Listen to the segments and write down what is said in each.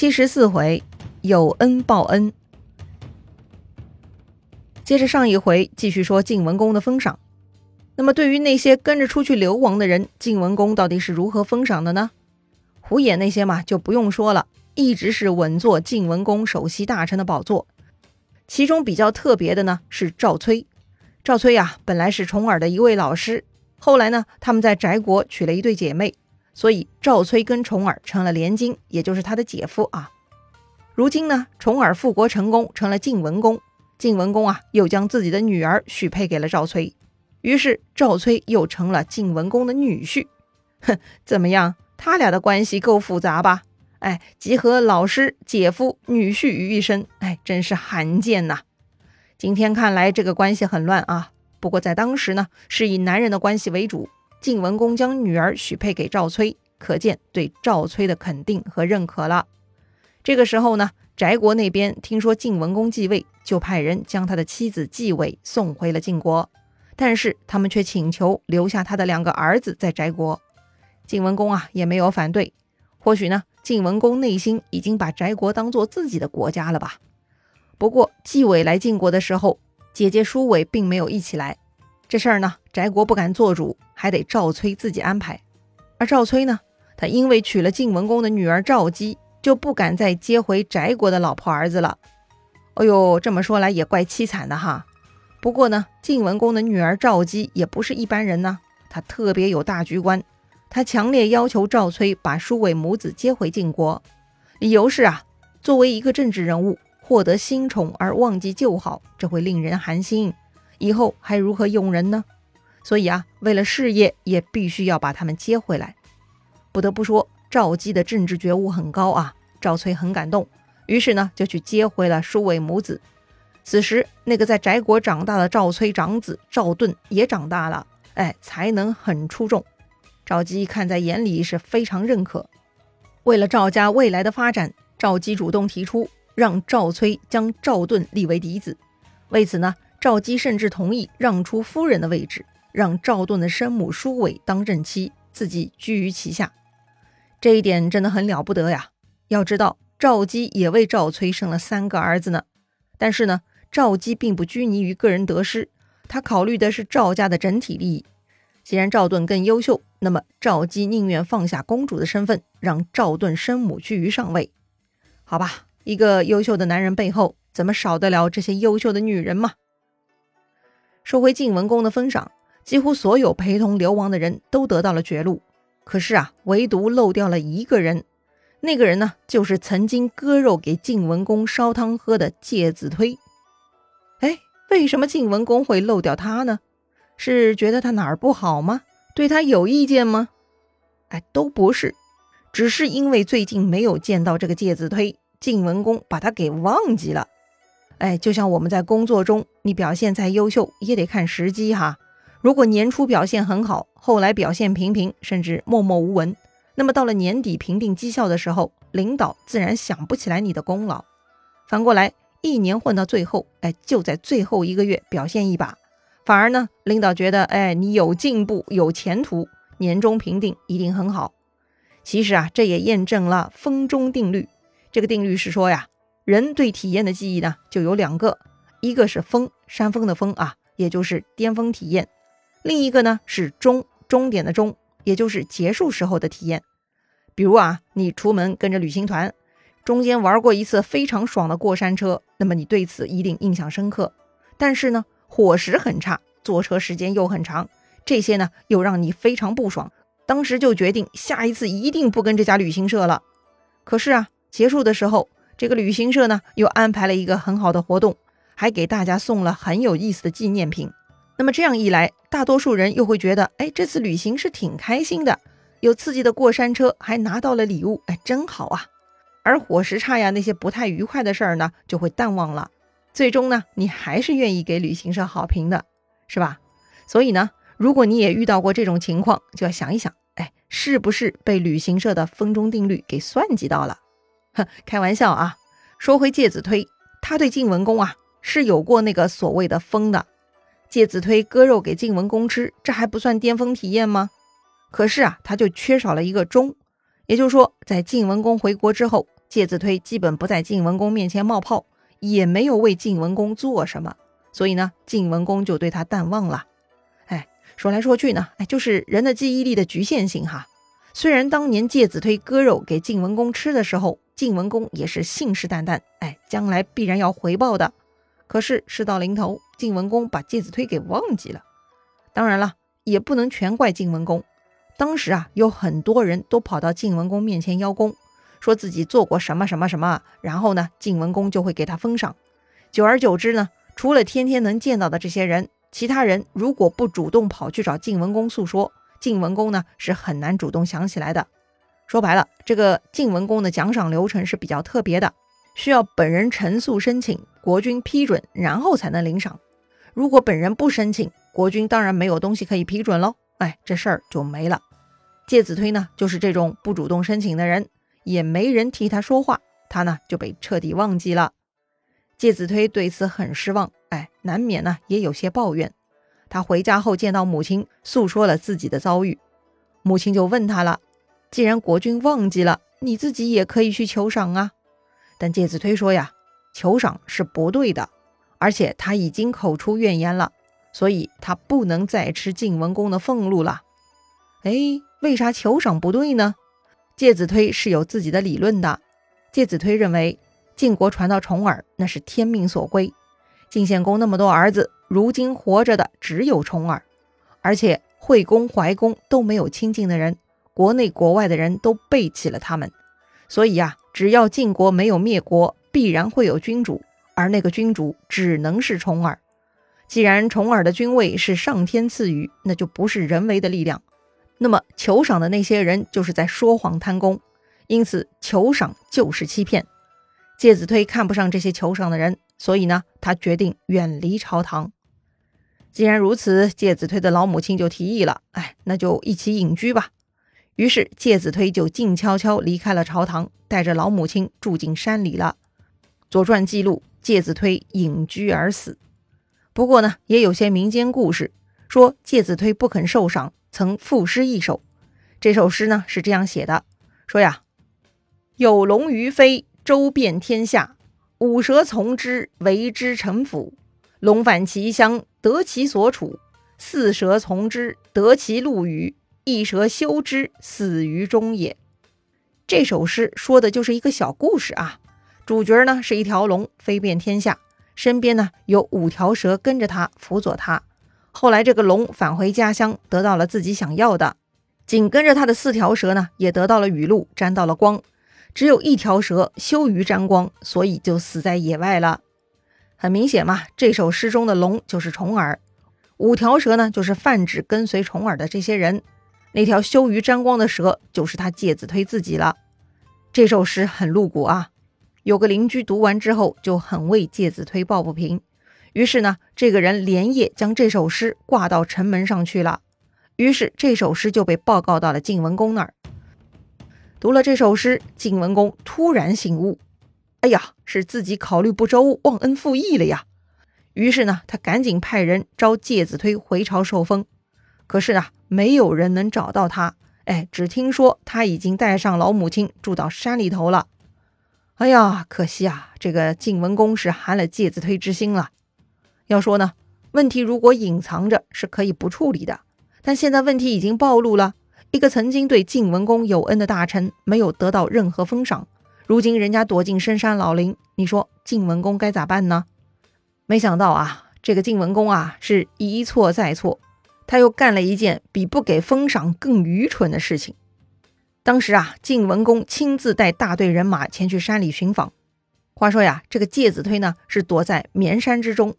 七十四回，有恩报恩。接着上一回继续说晋文公的封赏。那么对于那些跟着出去流亡的人，晋文公到底是如何封赏的呢？胡衍那些嘛就不用说了，一直是稳坐晋文公首席大臣的宝座。其中比较特别的呢是赵崔。赵崔呀，本来是重耳的一位老师，后来呢他们在翟国娶了一对姐妹，所以赵崔跟重耳成了连襟，也就是他的姐夫啊。如今呢，重耳复国成功，成了晋文公。晋文公啊，又将自己的女儿许配给了赵崔，于是赵崔又成了晋文公的女婿。哼，怎么样？他俩的关系够复杂吧？哎，集合老师、姐夫、女婿于一身，哎，真是罕见呐。今天看来这个关系很乱啊。不过在当时呢，是以男人的关系为主。晋文公将女儿许配给赵崔，可见对赵崔的肯定和认可了。这个时候呢。翟国那边听说晋文公继位，就派人将他的妻子继位送回了晋国，但是他们却请求留下他的两个儿子在翟国。晋文公啊也没有反对，或许呢晋文公内心已经把翟国当做自己的国家了吧。不过纪伟来晋国的时候，姐姐叔伟并没有一起来，这事儿呢翟国不敢做主，还得赵崔自己安排。而赵崔呢，他因为娶了晋文公的女儿赵姬。就不敢再接回翟国的老婆儿子了。哎呦，这么说来也怪凄惨的哈。不过呢，晋文公的女儿赵姬也不是一般人呢，她特别有大局观。她强烈要求赵崔把舒伟母子接回晋国，理由是啊，作为一个政治人物，获得新宠而忘记旧好，这会令人寒心，以后还如何用人呢？所以啊，为了事业，也必须要把他们接回来。不得不说。赵姬的政治觉悟很高啊，赵崔很感动，于是呢就去接回了舒伟母子。此时，那个在翟国长大的赵崔长子赵盾也长大了，哎，才能很出众。赵姬看在眼里是非常认可。为了赵家未来的发展，赵姬主动提出让赵崔将赵盾立为嫡子。为此呢，赵姬甚至同意让出夫人的位置，让赵盾的生母舒伟当正妻，自己居于其下。这一点真的很了不得呀！要知道，赵姬也为赵崔生了三个儿子呢。但是呢，赵姬并不拘泥于个人得失，他考虑的是赵家的整体利益。既然赵盾更优秀，那么赵姬宁愿放下公主的身份，让赵盾生母居于上位。好吧，一个优秀的男人背后，怎么少得了这些优秀的女人嘛？说回晋文公的封赏，几乎所有陪同流亡的人都得到了绝路。可是啊，唯独漏掉了一个人，那个人呢，就是曾经割肉给晋文公烧汤喝的介子推。哎，为什么晋文公会漏掉他呢？是觉得他哪儿不好吗？对他有意见吗？哎，都不是，只是因为最近没有见到这个介子推，晋文公把他给忘记了。哎，就像我们在工作中，你表现再优秀，也得看时机哈。如果年初表现很好，后来表现平平，甚至默默无闻，那么到了年底评定绩效的时候，领导自然想不起来你的功劳。反过来，一年混到最后，哎，就在最后一个月表现一把，反而呢，领导觉得，哎，你有进步，有前途，年终评定一定很好。其实啊，这也验证了风中定律。这个定律是说呀，人对体验的记忆呢，就有两个，一个是峰，山峰的峰啊，也就是巅峰体验。另一个呢是终终点的终，也就是结束时候的体验。比如啊，你出门跟着旅行团，中间玩过一次非常爽的过山车，那么你对此一定印象深刻。但是呢，伙食很差，坐车时间又很长，这些呢又让你非常不爽。当时就决定下一次一定不跟这家旅行社了。可是啊，结束的时候，这个旅行社呢又安排了一个很好的活动，还给大家送了很有意思的纪念品。那么这样一来，大多数人又会觉得，哎，这次旅行是挺开心的，有刺激的过山车，还拿到了礼物，哎，真好啊。而伙食差呀，那些不太愉快的事儿呢，就会淡忘了。最终呢，你还是愿意给旅行社好评的，是吧？所以呢，如果你也遇到过这种情况，就要想一想，哎，是不是被旅行社的风中定律给算计到了？哼，开玩笑啊。说回介子推，他对晋文公啊是有过那个所谓的封的。介子推割肉给晋文公吃，这还不算巅峰体验吗？可是啊，他就缺少了一个忠，也就是说，在晋文公回国之后，介子推基本不在晋文公面前冒泡，也没有为晋文公做什么，所以呢，晋文公就对他淡忘了。哎，说来说去呢，哎，就是人的记忆力的局限性哈。虽然当年介子推割肉给晋文公吃的时候，晋文公也是信誓旦旦，哎，将来必然要回报的。可是事到临头，晋文公把介子推给忘记了。当然了，也不能全怪晋文公。当时啊，有很多人都跑到晋文公面前邀功，说自己做过什么什么什么，然后呢，晋文公就会给他封赏。久而久之呢，除了天天能见到的这些人，其他人如果不主动跑去找晋文公诉说，晋文公呢是很难主动想起来的。说白了，这个晋文公的奖赏流程是比较特别的，需要本人陈述申请，国君批准，然后才能领赏。如果本人不申请，国君当然没有东西可以批准喽。哎，这事儿就没了。介子推呢，就是这种不主动申请的人，也没人替他说话，他呢就被彻底忘记了。介子推对此很失望，哎，难免呢也有些抱怨。他回家后见到母亲，诉说了自己的遭遇，母亲就问他了：“既然国君忘记了，你自己也可以去求赏啊。”但介子推说呀，求赏是不对的。而且他已经口出怨言了，所以他不能再吃晋文公的俸禄了。哎，为啥求赏不对呢？介子推是有自己的理论的。介子推认为，晋国传到重耳那是天命所归。晋献公那么多儿子，如今活着的只有重耳，而且惠公、怀公都没有亲近的人，国内国外的人都背弃了他们。所以呀，只要晋国没有灭国，必然会有君主。而那个君主只能是重耳。既然重耳的君位是上天赐予，那就不是人为的力量。那么求赏的那些人就是在说谎贪功，因此求赏就是欺骗。介子推看不上这些求赏的人，所以呢，他决定远离朝堂。既然如此，介子推的老母亲就提议了：“哎，那就一起隐居吧。”于是介子推就静悄悄离开了朝堂，带着老母亲住进山里了。《左传》记录。介子推隐居而死。不过呢，也有些民间故事说介子推不肯受赏，曾赋诗一首。这首诗呢是这样写的：说呀，有龙于飞，周遍天下；五蛇从之，为之臣服。龙返其乡，得其所处；四蛇从之，得其禄与；一蛇休之，死于中也。这首诗说的就是一个小故事啊。主角呢是一条龙，飞遍天下，身边呢有五条蛇跟着他，辅佐他。后来这个龙返回家乡，得到了自己想要的，紧跟着他的四条蛇呢也得到了雨露，沾到了光。只有一条蛇羞于沾光，所以就死在野外了。很明显嘛，这首诗中的龙就是重耳，五条蛇呢就是泛指跟随重耳的这些人，那条羞于沾光的蛇就是他介子推自己了。这首诗很露骨啊。有个邻居读完之后就很为介子推抱不平，于是呢，这个人连夜将这首诗挂到城门上去了。于是这首诗就被报告到了晋文公那儿。读了这首诗，晋文公突然醒悟：“哎呀，是自己考虑不周，忘恩负义了呀！”于是呢，他赶紧派人招介子推回朝受封。可是啊，没有人能找到他。哎，只听说他已经带上老母亲住到山里头了。哎呀，可惜啊，这个晋文公是寒了介子推之心了。要说呢，问题如果隐藏着是可以不处理的，但现在问题已经暴露了。一个曾经对晋文公有恩的大臣没有得到任何封赏，如今人家躲进深山老林，你说晋文公该咋办呢？没想到啊，这个晋文公啊是一错再错，他又干了一件比不给封赏更愚蠢的事情。当时啊，晋文公亲自带大队人马前去山里寻访。话说呀，这个介子推呢是躲在绵山之中。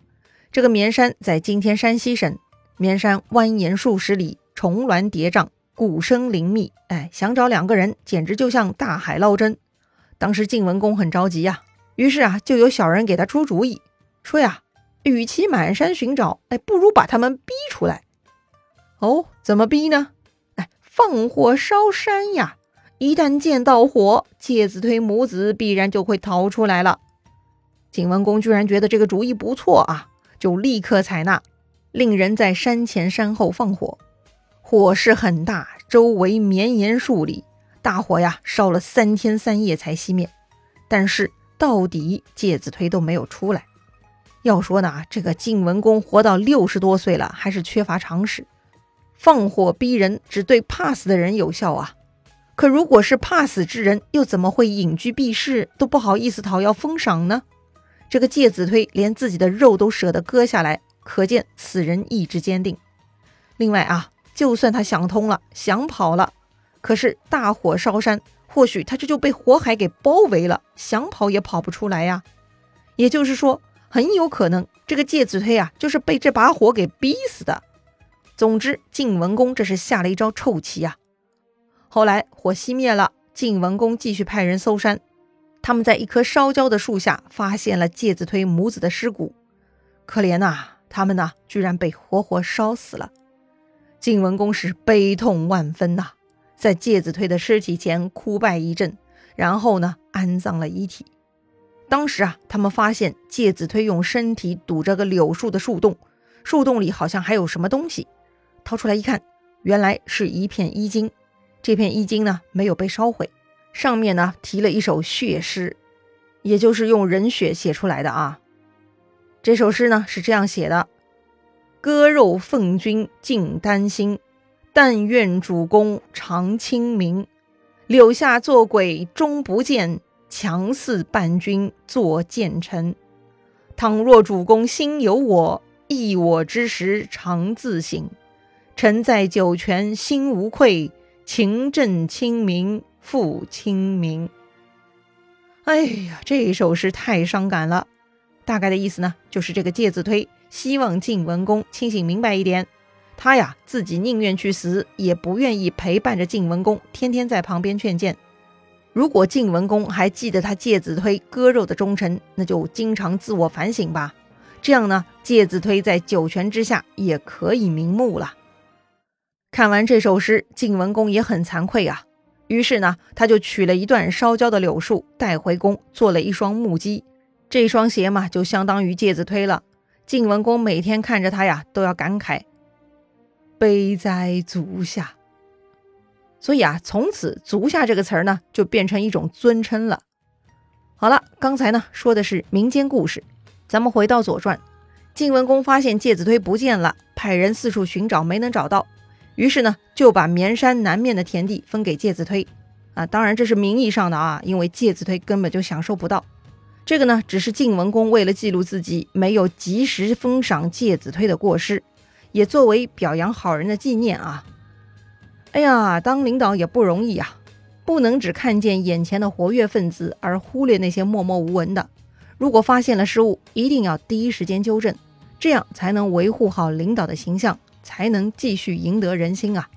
这个绵山在今天山西省。绵山蜿蜒数十里，重峦叠嶂，谷声林密。哎，想找两个人，简直就像大海捞针。当时晋文公很着急呀，于是啊，就有小人给他出主意，说呀，与其满山寻找，哎，不如把他们逼出来。哦，怎么逼呢？哎放火烧山呀！一旦见到火，介子推母子必然就会逃出来了。晋文公居然觉得这个主意不错啊，就立刻采纳，令人在山前山后放火。火势很大，周围绵延数里，大火呀烧了三天三夜才熄灭。但是到底介子推都没有出来。要说呢，这个晋文公活到六十多岁了，还是缺乏常识，放火逼人只对怕死的人有效啊。可如果是怕死之人，又怎么会隐居避世，都不好意思讨要封赏呢？这个介子推连自己的肉都舍得割下来，可见此人意志坚定。另外啊，就算他想通了，想跑了，可是大火烧山，或许他这就被火海给包围了，想跑也跑不出来呀。也就是说。很有可能这个介子推啊，就是被这把火给逼死的。总之，晋文公这是下了一招臭棋啊。后来火熄灭了，晋文公继续派人搜山，他们在一棵烧焦的树下发现了介子推母子的尸骨。可怜呐，他们呐，居然被活活烧死了。晋文公是悲痛万分呐，在介子推的尸体前哭拜一阵，然后呢，安葬了遗体。当时啊，他们发现介子推用身体堵着个柳树的树洞，树洞里好像还有什么东西。掏出来一看，原来是一片衣襟。这片衣襟呢，没有被烧毁，上面呢提了一首血诗，也就是用人血写出来的啊。这首诗呢是这样写的：割肉奉君尽丹心，但愿主公常清明。柳下做鬼终不见。强似伴君作谏臣，倘若主公心有我，忆我之时常自省。臣在九泉心无愧，情正清明复清明。哎呀，这首诗太伤感了。大概的意思呢，就是这个介子推希望晋文公清醒明白一点，他呀自己宁愿去死，也不愿意陪伴着晋文公，天天在旁边劝谏。如果晋文公还记得他介子推割肉的忠诚，那就经常自我反省吧。这样呢，介子推在九泉之下也可以瞑目了。看完这首诗，晋文公也很惭愧啊。于是呢，他就取了一段烧焦的柳树带回宫，做了一双木屐。这双鞋嘛，就相当于介子推了。晋文公每天看着他呀，都要感慨：悲哉足下。所以啊，从此“足下”这个词儿呢，就变成一种尊称了。好了，刚才呢说的是民间故事，咱们回到《左传》，晋文公发现介子推不见了，派人四处寻找，没能找到，于是呢就把绵山南面的田地分给介子推。啊，当然这是名义上的啊，因为介子推根本就享受不到。这个呢，只是晋文公为了记录自己没有及时封赏介子推的过失，也作为表扬好人的纪念啊。哎呀，当领导也不容易呀，不能只看见眼前的活跃分子，而忽略那些默默无闻的。如果发现了失误，一定要第一时间纠正，这样才能维护好领导的形象，才能继续赢得人心啊。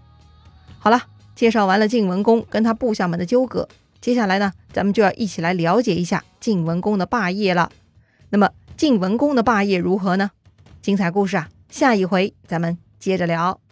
好了，介绍完了晋文公跟他部下们的纠葛，接下来呢，咱们就要一起来了解一下晋文公的霸业了。那么晋文公的霸业如何呢？精彩故事啊，下一回咱们接着聊。